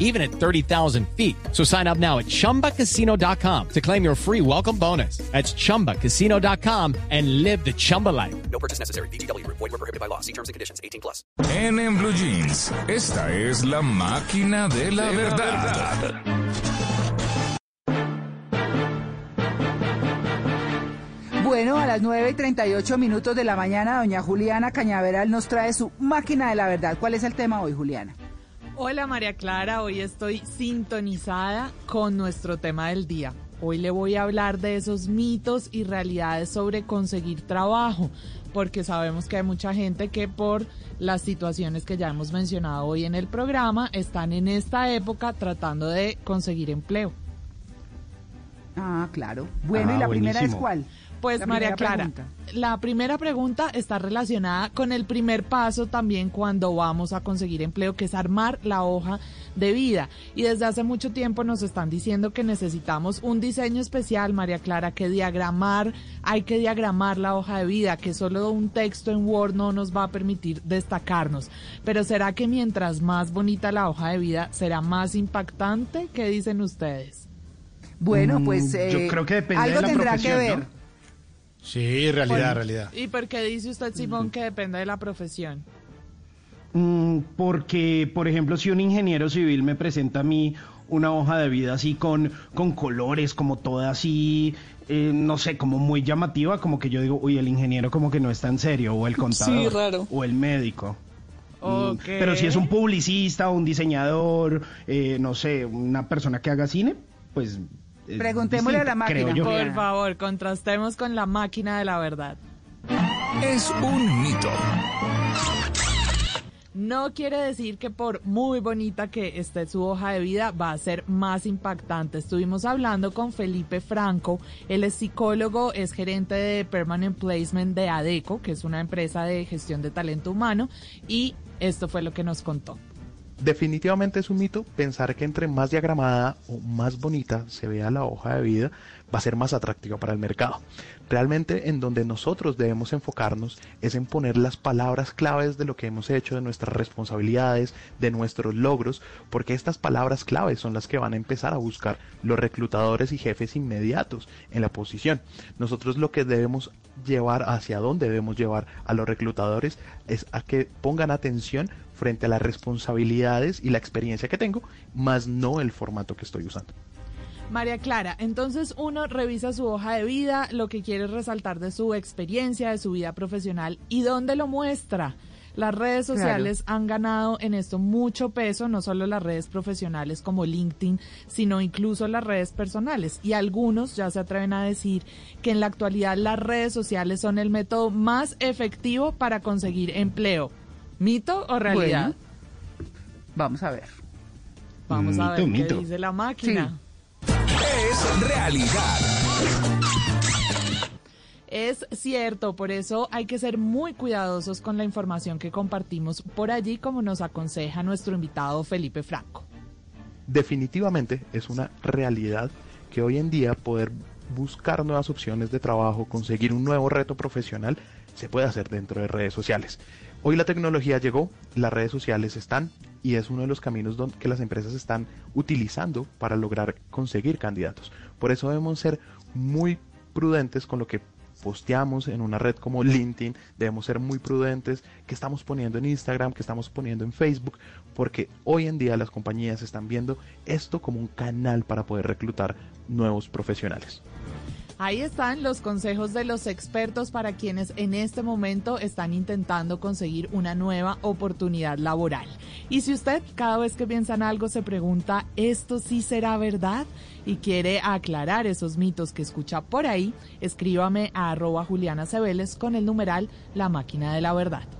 even at 30,000 feet. So sign up now at chumbacasino.com to claim your free welcome bonus. That's chumbacasino.com and live the Chumba life. No purchase necessary. BGW. Void were prohibited by law. See terms and conditions. 18 plus. En, en Blue Jeans, esta es la máquina de la verdad. Bueno, a las 9 y 38 minutos de la mañana, doña Juliana Cañaveral nos trae su máquina de la verdad. ¿Cuál es el tema hoy, Juliana? Hola María Clara, hoy estoy sintonizada con nuestro tema del día. Hoy le voy a hablar de esos mitos y realidades sobre conseguir trabajo, porque sabemos que hay mucha gente que por las situaciones que ya hemos mencionado hoy en el programa están en esta época tratando de conseguir empleo. Ah, claro. Bueno, Ah, ¿y la primera es cuál? Pues María Clara, pregunta. la primera pregunta está relacionada con el primer paso también cuando vamos a conseguir empleo, que es armar la hoja de vida. Y desde hace mucho tiempo nos están diciendo que necesitamos un diseño especial, María Clara, que diagramar, hay que diagramar la hoja de vida, que solo un texto en Word no nos va a permitir destacarnos. Pero ¿será que mientras más bonita la hoja de vida, será más impactante? ¿Qué dicen ustedes? Bueno, Mm, pues yo eh, creo que depende algo de la tendrá que profesión, ver. ¿no? Sí, realidad, realidad. ¿Y por qué dice usted, Simón, que depende de la profesión? Mm, porque, por ejemplo, si un ingeniero civil me presenta a mí una hoja de vida así con, con colores, como toda así, eh, no sé, como muy llamativa, como que yo digo, uy, el ingeniero como que no está en serio, o el contador, raro. o el médico. Mm, Ok. Pero si es un publicista, un diseñador, eh, no sé, una persona que haga cine, pues... es Preguntémosle a la máquina. yo. Por favor, contrastemos con la máquina de la verdad. Es un mito. No quiere decir que por muy bonita que esté su hoja de vida va a ser más impactante. Estuvimos hablando con Felipe Franco, él es psicólogo, es gerente de Permanent Placement de ADECO, que es una empresa de gestión de talento humano, y esto fue lo que nos contó. Definitivamente es un mito pensar que entre más diagramada o más bonita se vea la hoja de vida, va a ser más atractiva para el mercado. Realmente en donde nosotros debemos enfocarnos es en poner las palabras claves de lo que hemos hecho, de nuestras responsabilidades, de nuestros logros, porque estas palabras claves son las que van a empezar a buscar los reclutadores y jefes inmediatos en la posición. Nosotros lo que debemos llevar, hacia dónde debemos llevar a los reclutadores es a que pongan atención frente a las responsabilidades y la experiencia que tengo, más no el formato que estoy usando. María Clara, entonces uno revisa su hoja de vida, lo que quiere resaltar de su experiencia, de su vida profesional y dónde lo muestra. Las redes Claro. sociales han ganado en esto mucho peso, no solo las redes profesionales como LinkedIn, sino incluso las redes personales. Y algunos ya se atreven a decir que en la actualidad las redes sociales son el método más efectivo para conseguir empleo. ¿Mito o realidad? Bueno, vamos a ver. Vamos a ver Mito, qué dice la máquina. Es realidad. Es cierto, por eso hay que ser muy cuidadosos con la información que compartimos por allí, como nos aconseja nuestro invitado Felipe Franco. Definitivamente es una realidad que hoy en día poder buscar nuevas opciones de trabajo, conseguir un nuevo reto profesional, se puede hacer dentro de redes sociales. Hoy la tecnología llegó, las redes sociales están y es uno de los caminos que las empresas están utilizando para lograr conseguir candidatos. Por eso debemos ser muy prudentes con lo que posteamos en una red como LinkedIn, debemos ser muy prudentes que estamos poniendo en Instagram, que estamos poniendo en Facebook, porque hoy en día las compañías están viendo esto como un canal para poder reclutar nuevos profesionales. Ahí están los consejos de los expertos para quienes en este momento están intentando conseguir una nueva oportunidad laboral. Y si usted cada vez que piensa en algo se pregunta, ¿esto sí será verdad? Y quiere aclarar esos mitos que escucha por ahí, escríbame a arroba Juliana Cebeles con el numeral La Máquina de la Verdad.